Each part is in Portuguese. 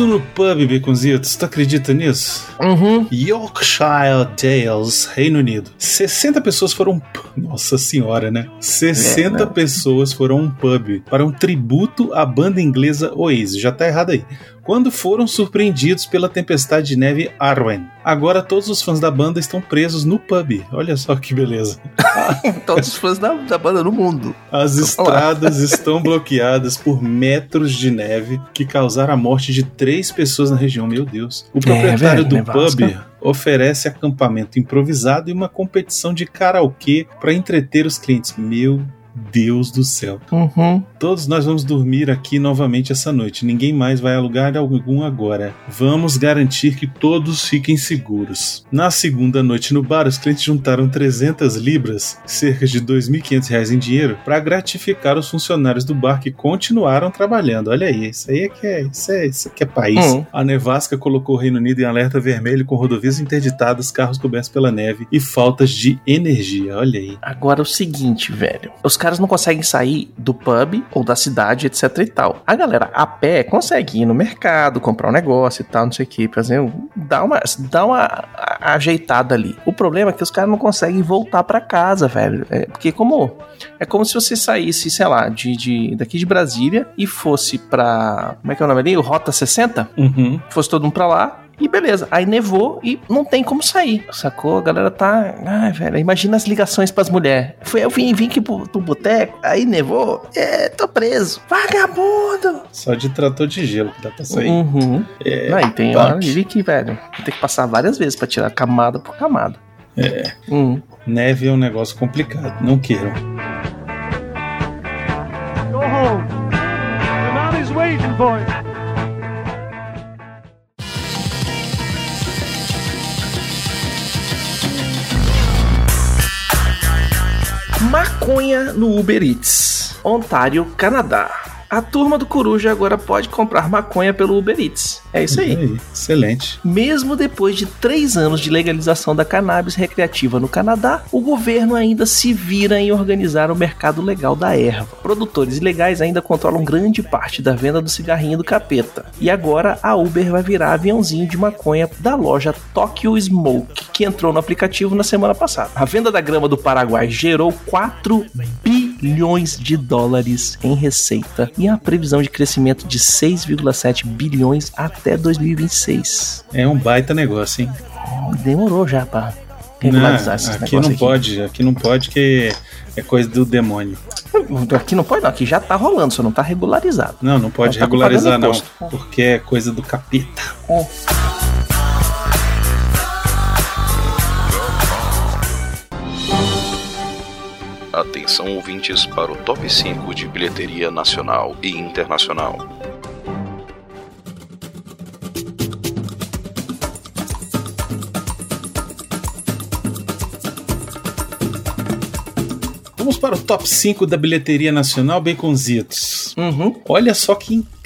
Preso no pub, Baconzitos, tu acredita nisso? Uhum. Yorkshire Dales, Reino Unido. 60 pessoas foram. Nossa senhora, né? 60 É, né? pessoas foram a um pub para um tributo à banda inglesa Oasis. Já tá errado aí. Quando foram surpreendidos pela tempestade de neve Arwen. Agora todos os fãs da banda estão presos no pub. Olha só que beleza. Todos os fãs da, da banda no mundo. As estradas estão bloqueadas por metros de neve que causaram a morte de três pessoas na região. Meu Deus. O proprietário velho, do nevasca. pub oferece acampamento improvisado e uma competição de karaokê para entreter os clientes. Meu Deus do céu. Uhum. Todos nós vamos dormir aqui novamente essa noite. Ninguém mais vai a lugar algum agora. Vamos garantir que todos fiquem seguros. Na segunda noite no bar, os clientes juntaram 300 libras, cerca de 2.500 reais em dinheiro, para gratificar os funcionários do bar que continuaram trabalhando. Olha aí, isso aí é que é, isso é, isso aqui é país. Hum. A nevasca colocou o Reino Unido em alerta vermelho com rodovias interditadas, carros cobertos pela neve e faltas de energia. Olha aí. Agora é o seguinte, velho. Os caras não conseguem sair do pub ou da cidade, etc e tal. A galera a pé consegue ir no mercado, comprar um negócio e tal, não sei o que, fazer um- dar uma, dar uma ajeitada ali. O problema é que os caras não conseguem voltar pra casa, velho. É, porque como é como se você saísse, sei lá, de, de daqui de Brasília e fosse pra como é que é o nome ali? O Rota 60? Uhum. fosse todo mundo pra lá. E beleza, aí nevou e não tem como sair, sacou? A galera tá. Ai, velho, imagina as ligações pras mulheres. Foi eu vim, vim aqui pro, pro boteco, aí nevou, é, tô preso. Vagabundo! Só de trator de gelo que dá pra sair. Uhum. É, Aí tem ali que, velho, tem que passar várias vezes pra tirar camada por camada. É. Uhum. Neve é um negócio complicado, não queiram. Go home. The man is waiting for you. Maconha no Uber Eats, Ontário, Canadá. A turma do Coruja agora pode comprar maconha pelo Uber Eats. É isso aí. Excelente. Mesmo depois de três anos de legalização da cannabis recreativa no Canadá, o governo ainda se vira em organizar o mercado legal da erva. Produtores ilegais ainda controlam grande parte da venda do cigarrinho do capeta. E agora a Uber vai virar aviãozinho de maconha da loja Tokyo Smoke, que entrou no aplicativo na semana passada. A venda da grama do Paraguai gerou 4 bilhões de dólares em receita e a previsão de crescimento de 6,7 bilhões até 2026. É um baita negócio, hein? Demorou já pra Não, regularizar esses aqui negócios não pode, aqui não pode que é coisa do demônio. Aqui não pode não, aqui já tá rolando, só não tá regularizado. Não, não pode Tá regularizar pagando não, porque é coisa do capeta. Atenção ouvintes para o top 5 de bilheteria nacional e internacional. Vamos para o top 5 da bilheteria nacional, Baconzitos. Uhum. Olha só que incrível.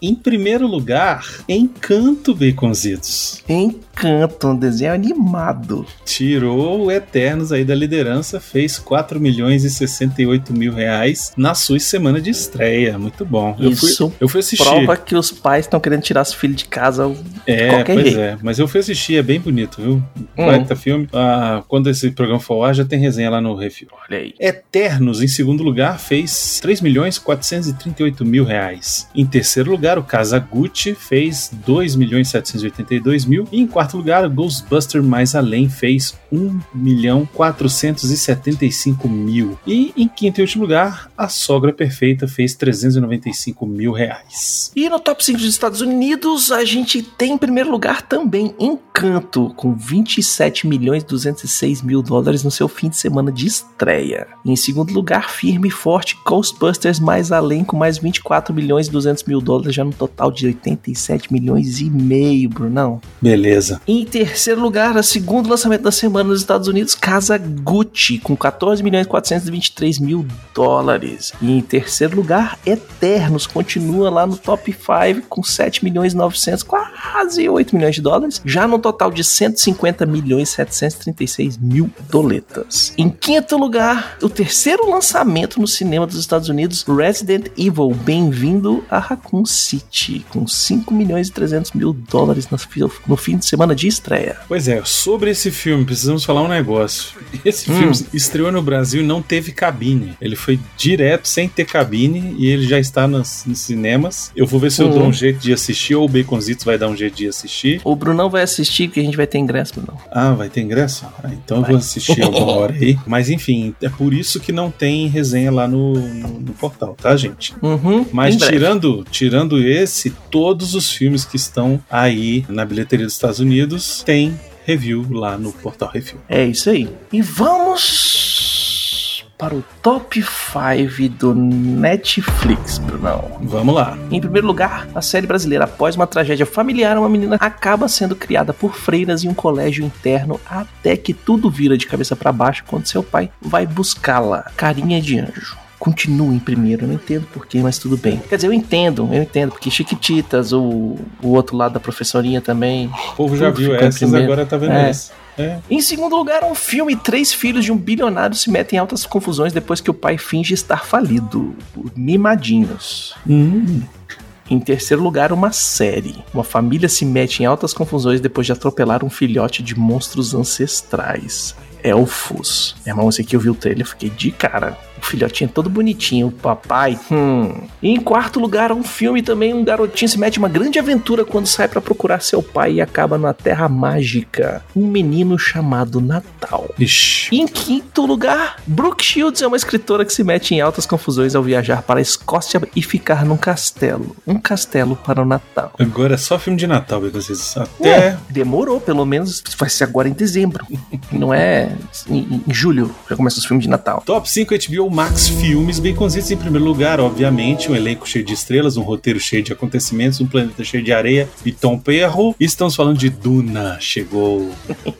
Em primeiro lugar, Encanto, Baconzitos. Encanto, um desenho animado. Tirou o Eternos aí da liderança, fez 4 milhões e 68 mil reais na sua semana de estreia. Muito bom. Eu fui, Isso eu fui assistir. Prova que os pais estão querendo tirar os filhos de casa. É, qualquer pois jeito. é. Mas eu fui assistir, é bem bonito, viu? Uhum. Baita filme. Ah, quando esse programa for ao ar, já tem resenha lá no Refil. Olha aí. Eternos, em segundo lugar, fez 3 milhões 438 mil reais. Em terceiro lugar, o Kazaguchi fez 2 milhões 782 mil. E em quarto lugar, o Ghostbuster Mais Além fez 1 milhão 475 mil. E em quinto e último lugar, a Sogra Perfeita fez 395 mil reais. E no top 5 dos Estados Unidos, a gente tem em primeiro lugar também Encanto, com 27 milhões 206 mil dólares no seu fim de semana de estreia. Em segundo lugar, firme e forte Ghostbusters mais além, com mais 24 milhões 200 mil mil dólares, já no total de 87 milhões e meio, Brunão. Beleza. Em terceiro lugar, o segundo lançamento da semana nos Estados Unidos, Casa Gucci, com 14 milhões e 423 mil dólares. E em terceiro lugar, Eternos, continua lá no top 5 com 7 milhões e 900, quase 8 milhões de dólares, já no total de 150 milhões e 736 mil doletas. Em quinto lugar, o terceiro lançamento no cinema dos Estados Unidos, Resident Evil, bem-vindo a Raccoon City, com 5 milhões e 300 mil dólares no fim de semana de estreia. Pois é, sobre esse filme, precisamos falar um negócio. Esse hum. filme estreou no Brasil e não teve cabine. Ele foi direto, sem ter cabine, e ele já está nos, nos cinemas. Eu vou ver se eu dou um uhum. jeito de assistir, ou o Baconzitos vai dar um jeito de assistir. O Brunão vai assistir, porque a gente vai ter ingresso, Brunão. Ah, vai ter ingresso? Ah, então vai. eu vou assistir alguma hora aí. Mas enfim, é por isso que não tem resenha lá no, no, no portal, tá, gente? Uhum, Mas tirando, tirando esse, todos os filmes que estão aí na bilheteria dos Estados Unidos tem review lá no portal Review. É isso aí. E vamos para o top 5 do Netflix, Brunão. Vamos lá. Em primeiro lugar, a série brasileira. Após uma tragédia familiar, uma menina acaba sendo criada por freiras em um colégio interno até que tudo vira de cabeça para baixo quando seu pai vai buscá-la. Carinha de anjo continua em primeiro. Eu não entendo porquê, mas tudo bem. Quer dizer, eu entendo, eu entendo, porque Chiquititas, o, o outro lado da professorinha também. O povo já viu essas, agora tá vendo é. essa. É. Em segundo lugar, um filme: Três filhos de um bilionário se metem em altas confusões depois que o pai finge estar falido. Mimadinhos. Hum. Em terceiro lugar, uma série. Uma família se mete em altas confusões depois de atropelar um filhote de monstros ancestrais. Elfos. Meu irmão, esse aqui eu vi o trailer, fiquei de cara o filhotinho todo bonitinho, o papai. Hum. E em quarto lugar, um filme também, um garotinho se mete uma grande aventura quando sai para procurar seu pai e acaba na Terra Mágica. Um menino chamado Natal. Ixi. E em quinto lugar, Brooke Shields é uma escritora que se mete em altas confusões ao viajar para a Escócia e ficar num castelo. Um castelo para o Natal. Agora é só filme de Natal, vocês até. É, demorou, pelo menos vai ser agora em dezembro. Não é em, em julho já começa os filmes de Natal. Top 5 HBO Max Filmes, bem conscientes em primeiro lugar, obviamente, um elenco cheio de estrelas, um roteiro cheio de acontecimentos, um planeta cheio de areia e Tom Perro. E estamos falando de Duna, chegou.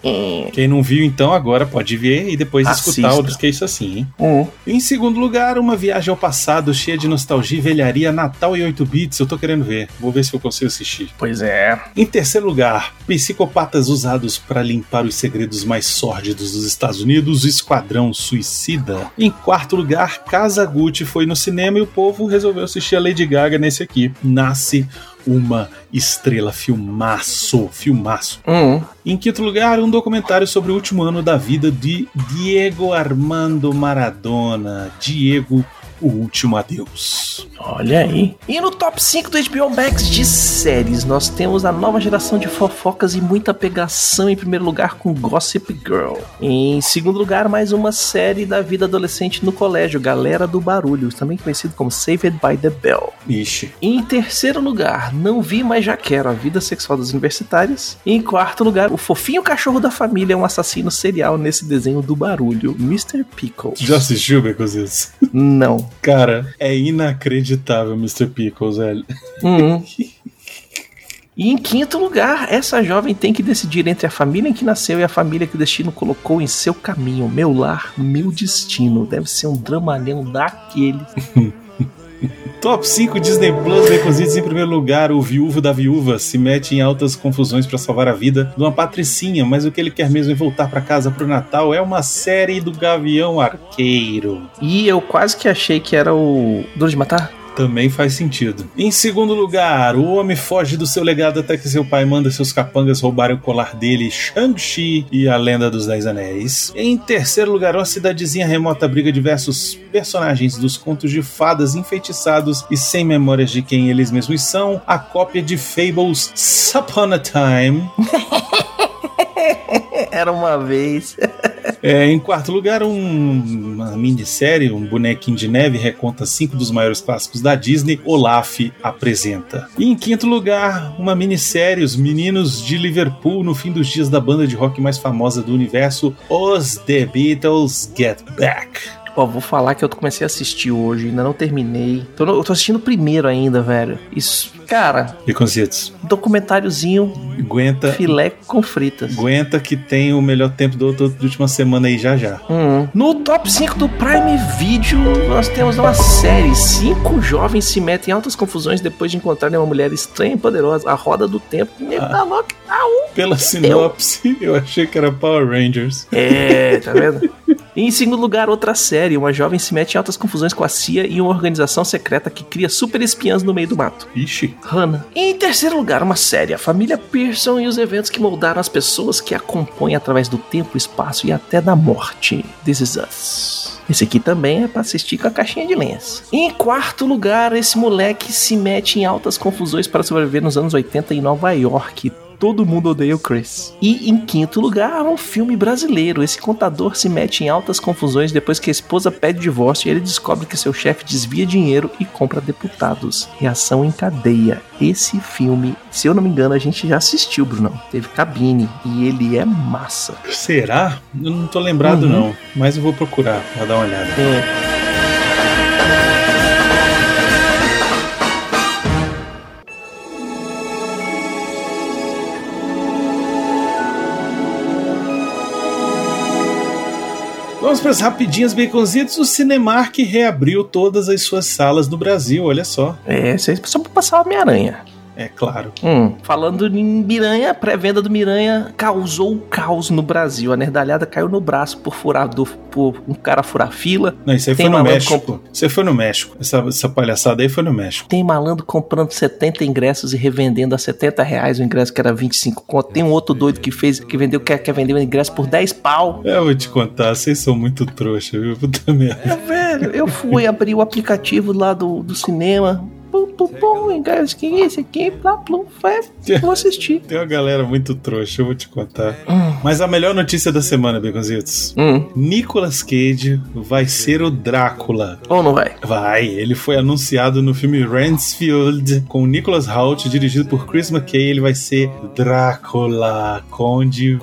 Quem não viu, então, agora pode ver e depois Assista. escutar outros que é isso assim, hein? Uhum. Em segundo lugar, uma viagem ao passado cheia de nostalgia e velharia, Natal e 8 bits, eu tô querendo ver. Vou ver se eu consigo assistir. Pois é. Em terceiro lugar, psicopatas usados para limpar os segredos mais sórdidos dos Estados Unidos, Esquadrão Suicida. Em quarto lugar, Casa Gucci foi no cinema e o povo resolveu assistir a Lady Gaga nesse aqui. Nasce uma estrela, filmaço, filmaço. Uhum. Em quinto lugar, um documentário sobre o último ano da vida de Diego Armando Maradona. Diego o Último Adeus. Olha aí. E no top 5 do HBO Max de séries, nós temos a nova geração de fofocas e muita pegação em primeiro lugar com Gossip Girl. Em segundo lugar, mais uma série da vida adolescente no colégio, Galera do Barulho, também conhecido como Saved by the Bell. Ixi. Em terceiro lugar, não vi, mas já quero a vida sexual das universitárias. E em quarto lugar, o fofinho cachorro da família é um assassino serial nesse desenho do barulho, Mr. Pickles. Já assistiu, Becositos? Não. Cara, é inacreditável, Mr. Pickles, velho. Uhum. E em quinto lugar, essa jovem tem que decidir entre a família em que nasceu e a família que o destino colocou em seu caminho. Meu lar, meu destino. Deve ser um dramalhão daquele. Top 5 Disney Plus Recositos em primeiro lugar. O viúvo da viúva se mete em altas confusões para salvar a vida de uma patricinha, mas o que ele quer mesmo é voltar para casa pro Natal. É uma série do Gavião Arqueiro. E eu quase que achei que era o Duro de Matar. Também faz sentido. Em segundo lugar, o homem foge do seu legado até que seu pai manda seus capangas roubarem o colar dele, Shang-Chi e a Lenda dos Dez Anéis. Em terceiro lugar, uma cidadezinha remota abriga diversos personagens dos contos de fadas enfeitiçados e sem memórias de quem eles mesmos são, a cópia de Fables Upon a Time. Era uma vez. É, em quarto lugar, um, uma minissérie, um bonequinho de neve, reconta cinco dos maiores clássicos da Disney, Olaf apresenta. E em quinto lugar, uma minissérie, Os Meninos de Liverpool, no fim dos dias da banda de rock mais famosa do universo, Os The Beatles Get Back. Ó, vou falar que eu comecei a assistir hoje, ainda não terminei. Tô no- eu tô assistindo o primeiro ainda, velho. Isso, cara, Baconzitos, documentáriozinho aguenta, filé com fritas. aguenta que tem o melhor tempo do, do, da última semana aí já já. Hum. No top 5 do Prime Video, nós temos uma série. Cinco jovens se metem em altas confusões depois de encontrarem uma mulher estranha e poderosa. A roda do tempo. Nego tá louco, tá um. Pela sinopse, eu achei que era Power Rangers. É, tá vendo? E em segundo lugar, outra série. Uma jovem se mete em altas confusões com a CIA e uma organização secreta que cria super espiãs no meio do mato. Ixi, Hannah. E em terceiro lugar, uma série. A família Pearson e os eventos que moldaram as pessoas que a compõem através do tempo, espaço e até da morte. This is Us. Esse aqui também é pra assistir com a caixinha de lenço. E em quarto lugar, esse moleque se mete em altas confusões para sobreviver nos anos 80 em Nova York. Todo mundo odeia o Chris. E em quinto lugar, um filme brasileiro. Esse contador se mete em altas confusões depois que a esposa pede divórcio e ele descobre que seu chefe desvia dinheiro e compra deputados. Reação em cadeia. Esse filme, se eu não me engano, a gente já assistiu, Brunão. Teve cabine e ele é massa. será? Eu não tô lembrado Uhum. não, mas eu vou procurar pra dar uma olhada. É, Vamos para as rapidinhas baconzitos. O Cinemark reabriu todas as suas salas no Brasil, olha só. é, só pra passar Homem-Aranha. É claro. Hum, falando em Miranha, a pré-venda do Miranha causou caos no Brasil. A nerdalhada caiu no braço por furar do, por um cara furar fila. Não, isso aí Tem foi no México. Isso aí foi no México. Essa, essa palhaçada aí foi no México. Tem malandro comprando 70 ingressos e revendendo a 70 reais o ingresso que era 25 conto. Tem um outro doido que fez, que vendeu, quer, quer vender o ingresso por 10 pau. Eu vou te contar, vocês são muito trouxa, viu? Puta merda. É, velho, eu fui abrir o aplicativo lá do, do cinema. Pum, pum, pum, ingresso que esse aqui, plá, plum, foi, vou assistir. Tem uma galera muito trouxa, eu vou te contar. Hum, Mas a melhor notícia da semana, Baconzitos. hum, Nicolas Cage vai ser o Drácula. ou não vai? Vai, ele foi anunciado no filme Ransfield com Nicholas Hoult, dirigido por Chris McKay. Ele vai ser Drácula, Conde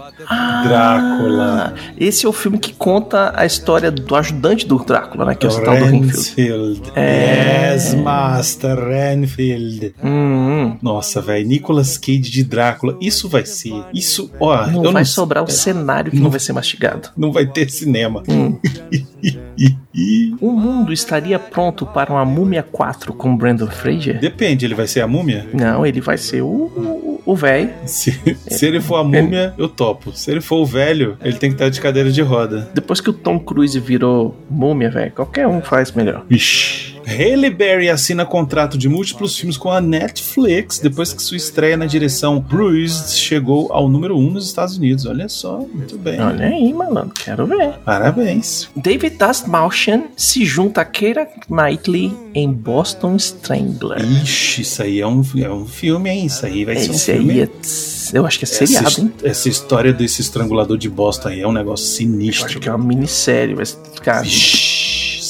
Drácula. Ah, esse é o filme que conta a história do ajudante do Drácula, né? Que é o tal do Renfield. Ransfield. É. Yes, Master Renfield. Hum, hum. Nossa, velho, Nicolas Cage de Drácula. Isso vai ser. Isso, ó, Não eu vai não sobrar o cenário que Não- não vai ser mastigado. Não vai ter cinema. Hum. O mundo estaria pronto para uma Múmia 4 com Brandon Fraser? Depende, ele vai ser a múmia? Não, ele vai ser o o- o velho. Se, se ele for a múmia, eu topo. Se ele for o velho, ele tem que estar de cadeira de roda. Depois que o Tom Cruise virou múmia, velho, qualquer um faz melhor. Ixi. Haley Berry assina contrato de múltiplos filmes com a Netflix depois que sua estreia na direção Bruised chegou ao número 1 um nos Estados Unidos. Olha só, muito bem. Olha aí, malandro, quero ver. Parabéns. David Dastmalchian se junta a Keira Knightley em Boston Strangler. Ixi, isso aí é um, é um filme, hein? Isso aí vai ser um Esse filme. aí é. Eu acho que é seriado, essa, hein? essa história desse estrangulador de Boston aí é um negócio Eu sinistro. acho que é uma minissérie, mas, cara, Ixi,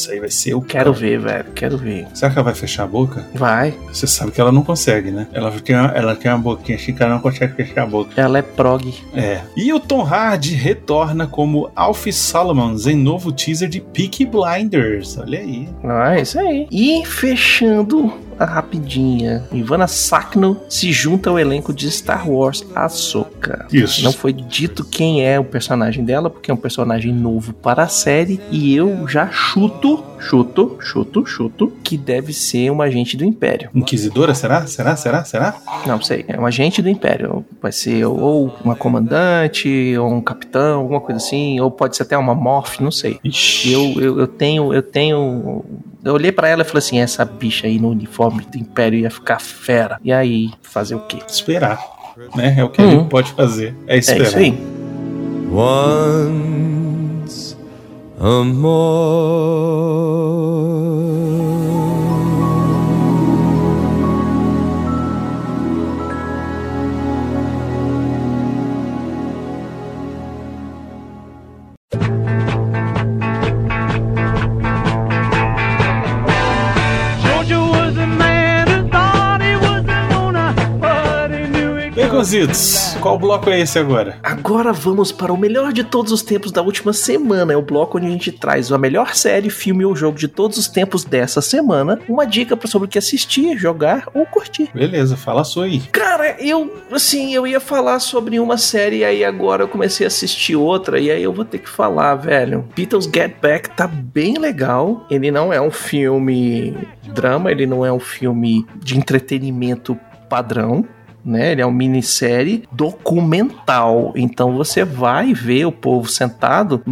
isso aí vai ser o quero ver, velho, quero ver. Será que ela vai fechar a boca? Vai, Você sabe que ela não consegue, né? Ela tem uma, ela tem uma boquinha assim que ela não consegue fechar a boca. ela é prog. É. E o Tom Hardy retorna como Alfie Solomons em novo teaser de Peaky Blinders. Olha aí. Ah, é isso aí. E fechando rapidinha, Ivana Sakno se junta ao elenco de Star Wars Ahsoka. Isso. Não foi dito quem é o personagem dela, porque é um personagem novo para a série, e eu já chuto, chuto, chuto, chuto, que deve ser um agente do Império. Inquisidora, será? Será? Será? Será? Não sei, é um agente do Império. Vai ser ou uma comandante, ou um capitão, alguma coisa assim, ou pode ser até uma morph, não sei. Ixi. Eu, eu, eu tenho, eu tenho. Eu olhei pra ela e falei assim: essa bicha aí no uniforme do Império ia ficar fera. E aí, fazer o quê? Esperar. Né? É o que a Uhum. gente pode fazer. É É esperar. isso aí. Once amor. Baconzitos, qual bloco é esse agora? Agora vamos para o melhor de todos os tempos da última semana. É o bloco onde a gente traz a melhor série, filme ou jogo de todos os tempos dessa semana. Uma dica sobre o que assistir, jogar ou curtir. Beleza, fala sua aí. Cara, eu, assim, eu ia falar sobre uma série e aí agora eu comecei a assistir outra e aí eu vou ter que falar, velho. Beatles Get Back tá bem legal. Ele não é um filme drama, ele não é um filme de entretenimento padrão, né? Ele é uma minissérie documental. Então você vai ver o povo sentado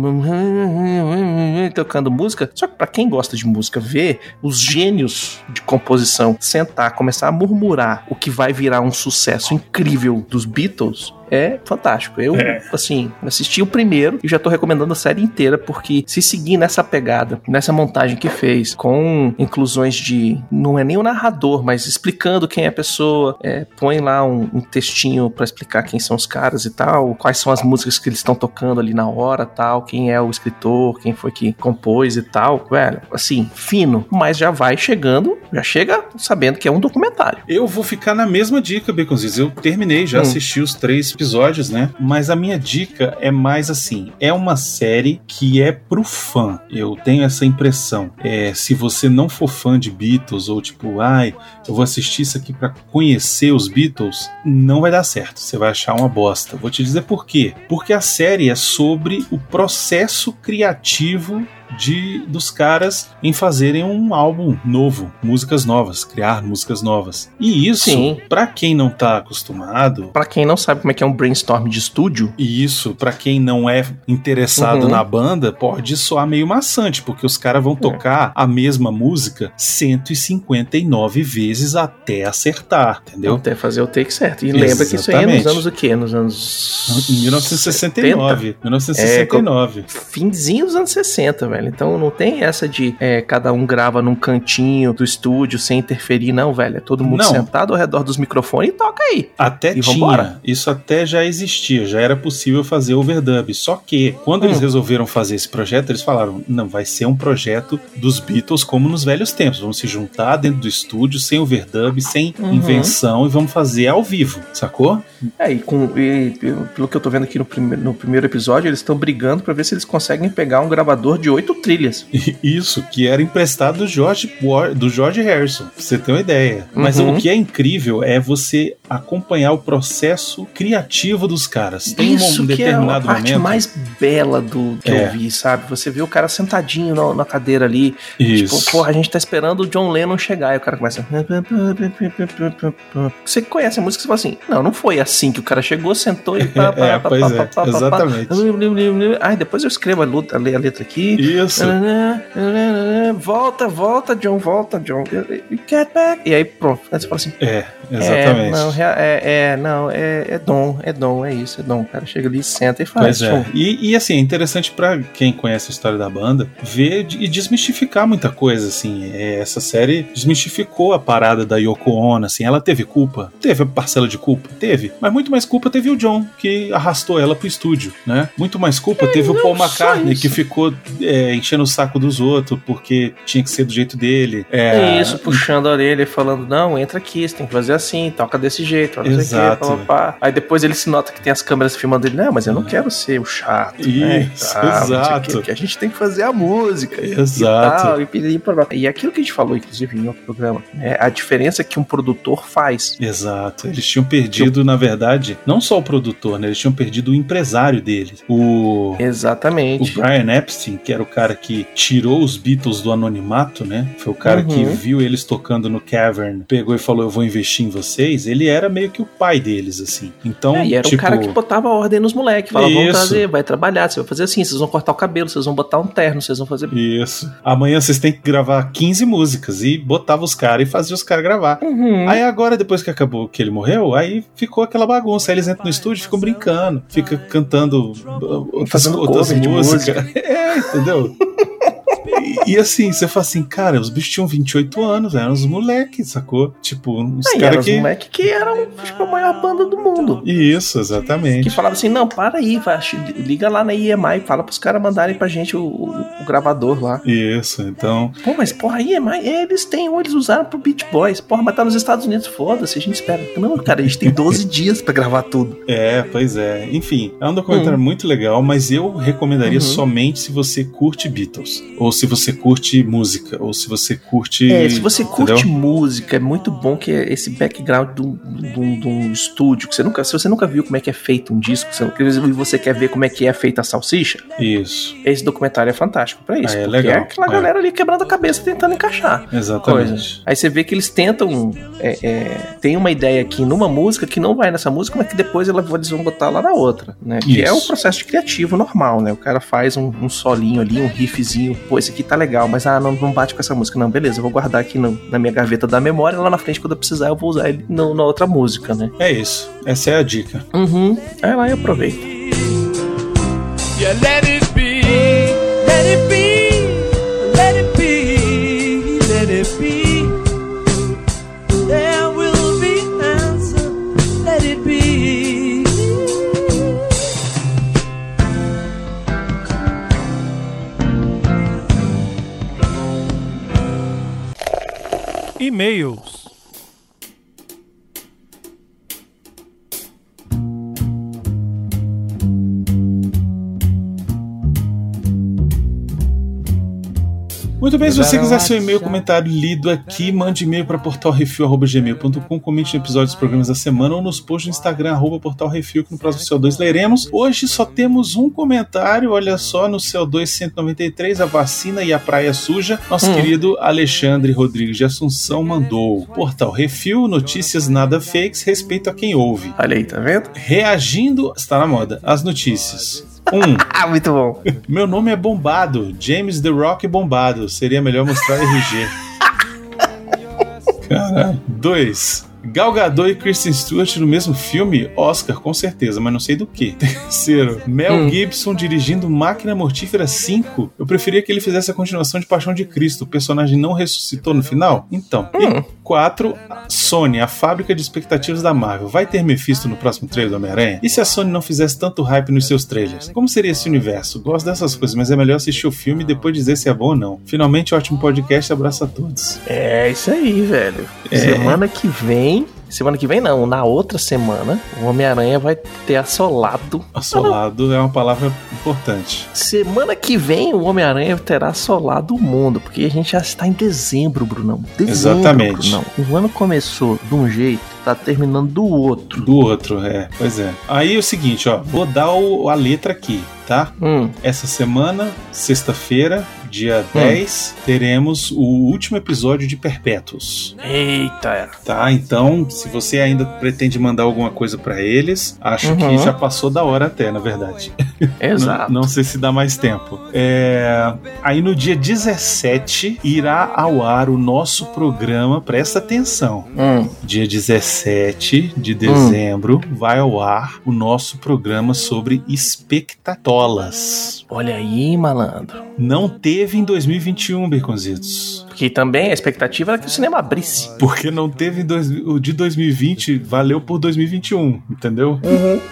tocando música. Só que para quem gosta de música, ver os gênios de composição sentar, começar a murmurar o que vai virar um sucesso incrível dos Beatles é fantástico. Eu, é. assim, assisti o primeiro e já tô recomendando a série inteira, porque se seguir nessa pegada, nessa montagem que fez, com inclusões de. Não é nem o narrador, mas explicando quem é a pessoa, é, põe lá um, um textinho para explicar quem são os caras e tal, quais são as músicas que eles estão tocando ali na hora tal, quem é o escritor, quem foi que compôs e tal. Velho, assim, fino, mas já vai chegando, já chega sabendo que é um documentário. Eu vou ficar na mesma dica, Baconzitos. Eu terminei, já hum. assisti os três episódios, né? Mas a minha dica é mais assim: é uma série que é pro fã. Eu tenho essa impressão. É, se você não for fã de Beatles, ou tipo, ai, eu vou assistir isso aqui para conhecer os Beatles, não vai dar certo. Você vai achar uma bosta. Vou te dizer por quê. Porque a série é sobre o processo criativo de dos caras em fazerem um álbum novo, músicas novas, criar músicas novas. E isso, para quem não tá acostumado, para quem não sabe como é que é um brainstorm de estúdio, e isso para quem não é interessado uhum. na banda, pode soar meio maçante, porque os caras vão é. tocar a mesma música 159 vezes até acertar, entendeu? Até fazer o take certo. E Exatamente. lembra que isso aí é nos anos o quê? Nos anos 1969, 70? 1969. É, finzinho dos anos 60, velho velho. Então não tem essa de é, cada um grava num cantinho do estúdio sem interferir, não, velho. É todo mundo não. sentado ao redor dos microfones e toca aí. Até e tinha. Vambora. Isso até já existia, já era possível fazer overdub. Só que, quando hum. eles resolveram fazer esse projeto, eles falaram: não, vai ser um projeto dos Beatles como nos velhos tempos. Vamos se juntar dentro do estúdio, sem overdub, sem uhum. invenção, e vamos fazer ao vivo, sacou? É, e, com, e pelo que eu tô vendo aqui no, prime no primeiro episódio, eles estão brigando para ver se eles conseguem pegar um gravador de 8 oito trilhas. Isso, que era emprestado do George, do George Harrison, pra você ter uma ideia. Mas uhum. o que é incrível é você acompanhar o processo criativo dos caras. Tem Isso um, determinado que é a parte mais bela do que é. eu vi, sabe? Você vê o cara sentadinho na, na cadeira ali. Isso. Tipo, porra, a gente tá esperando o John Lennon chegar. E o cara começa. Você conhece a música e você fala assim: não, não foi assim que o cara chegou, sentou e. Pá, pá, é, pá, pois é, exatamente. Aí depois eu escrevo a, luta, a letra aqui. Isso. Volta, volta, John, volta, John. Get back. E aí pronto. Aí você fala assim: é, exatamente. É, não, é, é, não, é, é dom, é dom, é isso, é dom. O cara chega ali, senta e faz. Pois é. E, e assim, é interessante para quem conhece a história da banda ver e desmistificar muita coisa, assim. É, essa série desmistificou a parada da Yoko Ono, assim. Ela teve culpa? Teve a parcela de culpa? Teve. Mas muito mais culpa teve o John, que arrastou ela pro estúdio, né? Muito mais culpa teve o Paul McCartney, que ficou é, enchendo o saco dos outros porque tinha que ser do jeito dele. É, isso, puxando a orelha e falando, não, entra aqui, você tem que fazer assim, toca desse jeito, não Exato. sei o que, Aí depois ele se nota que tem as câmeras filmando ele, não, mas eu não quero ser o chato. Isso, né, exato. Que, a gente tem que fazer a música. Exato. E, tal, e, e aquilo que a gente falou, inclusive, em outro programa, é a diferença que um produtor faz. Exato. Eles tinham perdido, na verdade, não só o produtor, né? Eles tinham perdido o empresário dele. O. Exatamente. O Brian Epstein, que era o cara que tirou os Beatles do anonimato, né? Foi o cara uhum. que viu eles tocando no Cavern, pegou e falou: Eu vou investir em vocês. Ele era meio que o pai deles, assim. Então. É, e era tipo... o cara que botava ordem nos moleques. Falava: Vamos trazer, vai trabalhar, você vai fazer assim, vocês vão cortar o cabelo, vocês vão botar um terno, vocês vão fazer. Isso. Amanhã vocês têm que gravar 15 músicas e botava os caras e fazia os caras gravar. Uhum. Aí agora, depois que acabou que ele morreu, aí ficou aquela bagunça. Aí eles entram no estúdio, ficam brincando, fica cantando outras, Fazendo outras músicas. Música. É, entendeu? E, assim, você fala assim, cara, os bichos tinham 28 anos, eram os moleques, sacou? Tipo, os caras que. Os moleques que eram, tipo, a maior banda do mundo. Isso, exatamente. Que falava assim, não, para aí, vai, liga lá na IEMA e fala pros caras mandarem pra gente o, o, gravador lá. Isso, então. Pô, mas porra, aí é mais. é, eles têm, ou eles usaram pro Beach Boys. Porra, mas tá nos Estados Unidos, foda-se, a gente espera. Não, cara, a gente tem 12 dias pra gravar tudo. É, pois é. Enfim, é um documentário muito legal, mas eu recomendaria Uhum. somente se você curte Beatles. Ou se você curte música. Ou se você curte. É, se você curte entendeu? música, é muito bom que é esse background de um, estúdio. Que você nunca, se você nunca viu como é que é feito um disco, você, e você quer ver como é que é feita a salsicha, Isso, esse documentário é fantástico pra isso. Ah, é porque legal, é aquela é. galera ali quebrando a cabeça tentando encaixar. exatamente. coisas. Aí você vê que eles tentam. é, é, tem uma ideia aqui numa música que não vai nessa música, mas que depois ela- eles vão botar lá na outra, né? Que é o processo de criativo normal, né? O cara faz um, um solinho ali, um riffzinho. Pô, esse aqui tá legal, mas ah, não, não bate com essa música. Não, beleza, eu vou guardar aqui no- na minha gaveta da memória. Lá na frente, quando eu precisar, eu vou usar ele no- na outra música, né? É isso. Essa é a dica. Uhum. Aí lá eu aproveito. Yeah, E-mails. Muito bem, se você quiser seu e-mail, comentário lido aqui, mande e-mail para portalrefil.gmail.com, comente no episódio dos programas da semana ou nos posts no Instagram, arroba portalrefil, que no próximo CO2 leremos. Hoje só temos um comentário, olha só, no CO2 193, a vacina e a praia suja. Nosso Hum. querido Alexandre Rodrigues de Assunção mandou. Portal Refil, notícias nada fakes, respeito a quem ouve. Olha aí, tá vendo? Reagindo, está na moda, às notícias. 1. Um, Ah, muito bom. meu nome é Bombado, James The Rock Bombado. Seria melhor mostrar RG. Caralho. 2. Gal Gadot e Kristen Stewart no mesmo filme? Oscar, com certeza, mas não sei do que. Terceiro, Mel Hum. Gibson dirigindo Máquina Mortífera 5. Eu preferia que ele fizesse a continuação de Paixão de Cristo. O personagem não ressuscitou no final? Então. Hum. E 4. Sony, a fábrica de expectativas da Marvel. Vai ter Mephisto no próximo trailer do Homem-Aranha? E se a Sony não fizesse tanto hype nos seus trailers? Como seria esse universo? Gosto dessas coisas, mas é melhor assistir o filme e depois dizer se é bom ou não. Finalmente, ótimo podcast. Abraço a todos. É isso aí, velho. É. Semana que vem. Semana que vem não, na outra semana, o Homem-Aranha vai ter assolado. Assolado é uma palavra importante. Semana que vem o Homem-Aranha terá assolado o mundo, porque a gente já está em dezembro, Brunão. Dezembro, Exatamente. Brunão. O ano começou de um jeito, tá terminando do outro. Do outro, é. Pois é. Aí é o seguinte, ó. Vou dar o- a letra aqui, tá? Hum, Essa semana, sexta-feira, dia 10, teremos o último episódio de Perpétuos. eita. Tá, então, se você ainda pretende mandar alguma coisa pra eles, acho Uhum. que já passou da hora até, na verdade. Exato. Não, não sei se dá mais tempo. É, aí no dia 17 irá ao ar o nosso programa, presta atenção. Hum, Dia 17 de dezembro vai ao ar o nosso programa sobre expectatolas. olha aí, malandro. Não teve em 2021, Baconzitos. Porque também a expectativa era que o cinema abrisse. Porque não teve dois, o de 2020, valeu por 2021, entendeu?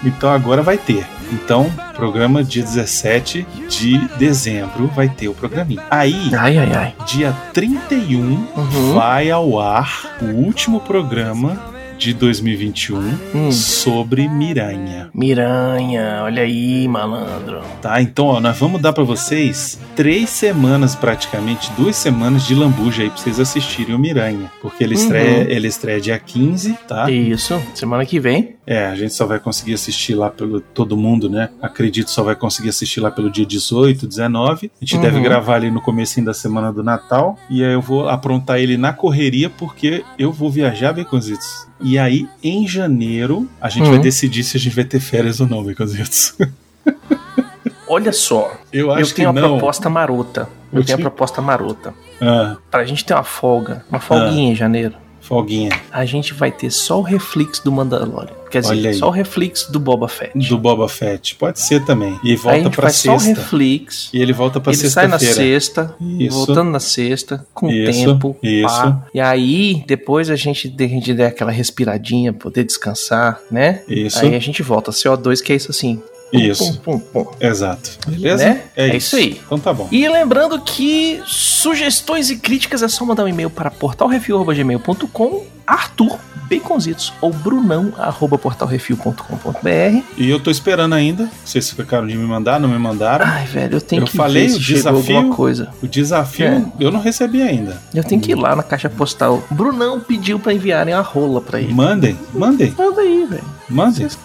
Então agora vai ter. Então, programa dia 17 de dezembro vai ter o programinha. Aí, Ai, ai, ai. dia 31, Uhum. vai ao ar o último programa de 2021 Hum. sobre Miranha. Miranha, olha aí, malandro. Tá, então ó, nós vamos dar pra vocês três semanas praticamente, duas semanas de lambuja aí pra vocês assistirem o Miranha. Porque ele estreia, Uhum. ele estreia dia 15, tá? Isso, semana que vem. É, a gente só vai conseguir assistir lá pelo. Todo mundo, né? Acredito só vai conseguir assistir lá pelo dia 18, 19. A gente Uhum. deve gravar ali no comecinho da semana do Natal. E aí eu vou aprontar ele na correria, porque eu vou viajar, Baconzitos. E aí, em janeiro, a gente Uhum. vai decidir se a gente vai ter férias ou não, Baconzitos. Olha só, Eu acho eu tenho que uma não. proposta marota. Eu Eu tenho a te- proposta marota. Ah, Pra gente ter uma folga, uma folguinha em janeiro, folguinha a gente vai ter só o reflex do Mandalorian. Quer Olha dizer, aí. só o reflex do Boba Fett. do Boba Fett. Pode ser também. E volta gente pra faz só o sexta. reflex. E ele volta pra Ele sai na sexta-feira. sexta, Isso. voltando na sexta, com Isso, tempo. isso. pá. E aí, depois a gente, a gente der aquela respiradinha, poder descansar, né? Isso. Aí a gente volta. CO2, que é isso assim. Isso. Pum, pum, pum. Exato. Beleza? Né? É isso aí. Então tá bom. E lembrando que sugestões e críticas é só mandar um e-mail para portalrefil.gmail.com Arthur Baconzitos ou Brunão arroba portalrefil.com.br E eu tô esperando ainda. Vocês ficaram de me mandar, não me mandaram. Ai, velho, eu tenho Eu que falei, ver se o desafio- alguma coisa. O desafio É. eu não recebi ainda. Eu tenho que ir lá na caixa postal. Brunão pediu pra enviarem a rola pra ele. Mandem, mandem, Manda aí, velho. mandem. Vocês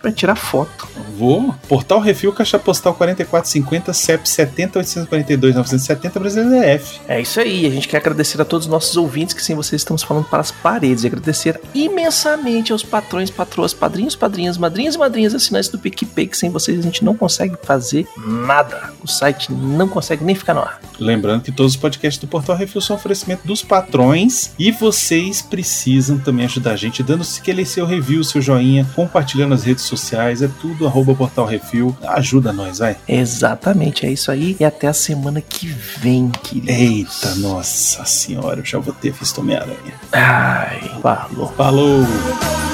pra tirar foto. Vou. Portal Refil, caixa postal 4450, CEP 70842 970 Brasília DF. É isso aí, a gente quer agradecer a todos os nossos ouvintes, que sem vocês estamos falando para as paredes, e agradecer imensamente aos patrões, patroas, padrinhos, padrinhas, madrinhas e madrinhas assinantes do PicPay, que sem vocês a gente não consegue fazer nada. O site não consegue nem ficar no ar. Lembrando que todos os podcasts do Portal Refil são oferecimento dos patrões e vocês precisam também ajudar a gente dando aquele seu review, seu joinha, compartilhando nas redes sociais, é tudo arroba Portal Refil. Ajuda nós, vai. Exatamente, é isso aí, e até a semana que vem, querido. Eita, nossa senhora, eu já vou ter visto Homem-Aranha. Ai, falou. Falou!